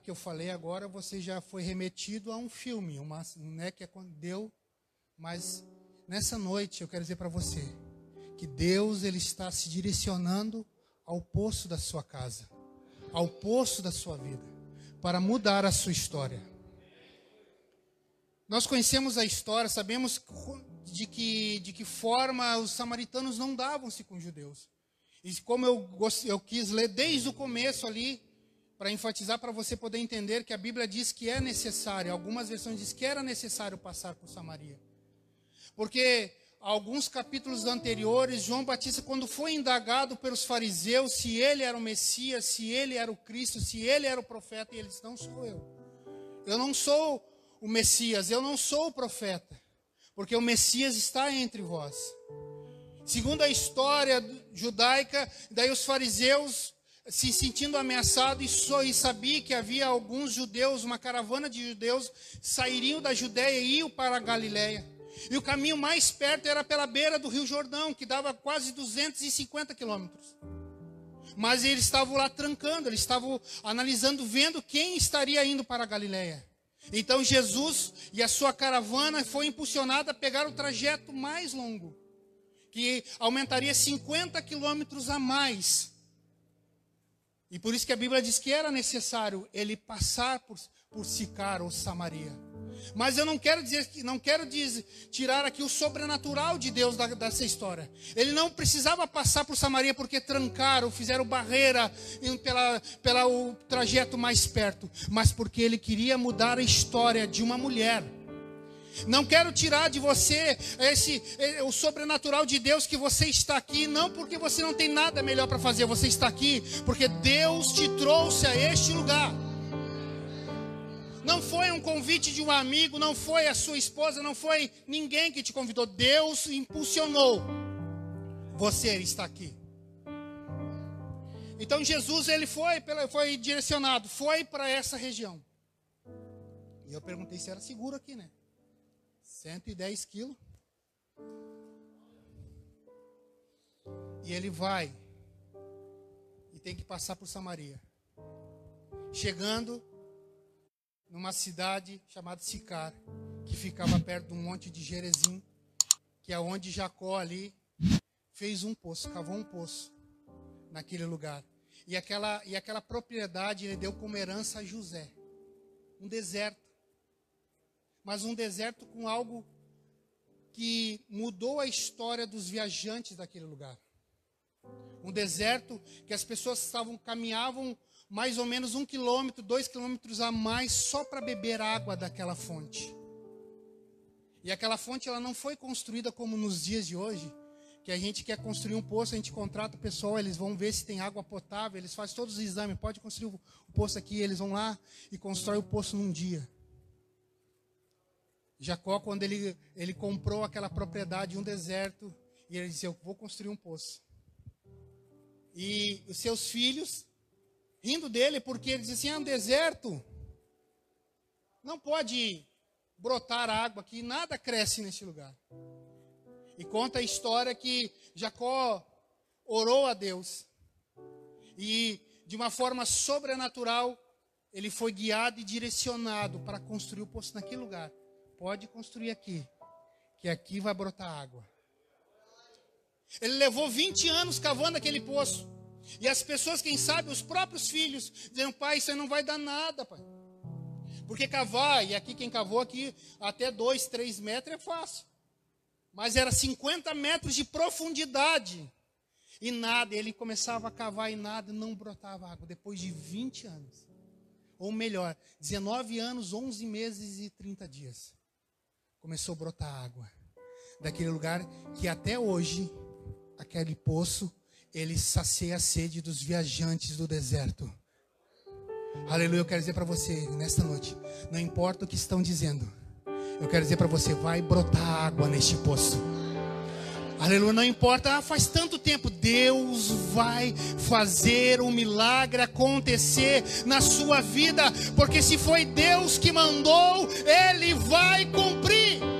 que eu falei agora, você já foi remetido a um filme, uma, né, que é deu, mas nessa noite eu quero dizer para você que Deus ele está se direcionando ao poço da sua casa, ao poço da sua vida, para mudar a sua história. Nós conhecemos a história, sabemos de que, de que forma os samaritanos não davam-se com os judeus. E como eu, eu quis ler desde o começo ali, para enfatizar, para você poder entender que a Bíblia diz que é necessário, algumas versões diz que era necessário passar por Samaria. Porque alguns capítulos anteriores, João Batista, quando foi indagado pelos fariseus se ele era o Messias, se ele era o Cristo, se ele era o profeta, e ele disse: Não sou eu. Eu não sou o Messias, eu não sou o profeta, porque o Messias está entre vós. Segundo a história judaica, daí os fariseus se sentindo ameaçado e, só, e sabia que havia alguns judeus, uma caravana de judeus, sairiam da Judéia e iam para a Galiléia. E o caminho mais perto era pela beira do Rio Jordão, que dava quase 250 quilômetros. Mas eles estavam lá trancando, eles estavam analisando, vendo quem estaria indo para a Galiléia. Então Jesus e a sua caravana foi impulsionada a pegar o trajeto mais longo, que aumentaria 50 quilômetros a mais e por isso que a Bíblia diz que era necessário ele passar por, por Sicar ou Samaria. Mas eu não quero dizer que não quero dizer, tirar aqui o sobrenatural de Deus da, dessa história. Ele não precisava passar por Samaria porque trancaram, fizeram barreira pela, pela o trajeto mais perto, mas porque ele queria mudar a história de uma mulher não quero tirar de você esse o sobrenatural de Deus que você está aqui, não porque você não tem nada melhor para fazer, você está aqui porque Deus te trouxe a este lugar. Não foi um convite de um amigo, não foi a sua esposa, não foi ninguém que te convidou. Deus impulsionou você está aqui. Então Jesus ele foi, foi direcionado, foi para essa região. E eu perguntei se era seguro aqui, né? 110 quilos. E ele vai e tem que passar por Samaria. Chegando numa cidade chamada Sicar, que ficava perto de um monte de Jerezim, que é onde Jacó ali fez um poço, cavou um poço naquele lugar. E aquela, e aquela propriedade ele deu como herança a José. Um deserto mas um deserto com algo que mudou a história dos viajantes daquele lugar. Um deserto que as pessoas estavam caminhavam mais ou menos um quilômetro, dois quilômetros a mais só para beber água daquela fonte. E aquela fonte ela não foi construída como nos dias de hoje, que a gente quer construir um poço, a gente contrata o pessoal, eles vão ver se tem água potável, eles fazem todos os exames, pode construir o poço aqui, eles vão lá e constrói o poço num dia. Jacó, quando ele, ele comprou aquela propriedade, um deserto, e ele disse: Eu vou construir um poço. E os seus filhos, rindo dele, porque ele disse assim: É um deserto, não pode brotar água aqui, nada cresce nesse lugar. E conta a história que Jacó orou a Deus, e de uma forma sobrenatural, ele foi guiado e direcionado para construir o poço naquele lugar pode construir aqui, que aqui vai brotar água. Ele levou 20 anos cavando aquele poço. E as pessoas, quem sabe, os próprios filhos, dizendo, pai, aí não vai dar nada, pai. Porque cavar, e aqui quem cavou aqui, até 2, 3 metros é fácil. Mas era 50 metros de profundidade. E nada, ele começava a cavar e nada, não brotava água. Depois de 20 anos. Ou melhor, 19 anos, 11 meses e 30 dias começou a brotar água. Daquele lugar que até hoje, aquele poço, ele sacia a sede dos viajantes do deserto. Aleluia, eu quero dizer para você nesta noite, não importa o que estão dizendo, eu quero dizer para você, vai brotar água neste poço. Aleluia, não importa, ah, faz tanto tempo, Deus vai fazer um milagre acontecer na sua vida, porque se foi Deus que mandou, Ele vai cumprir.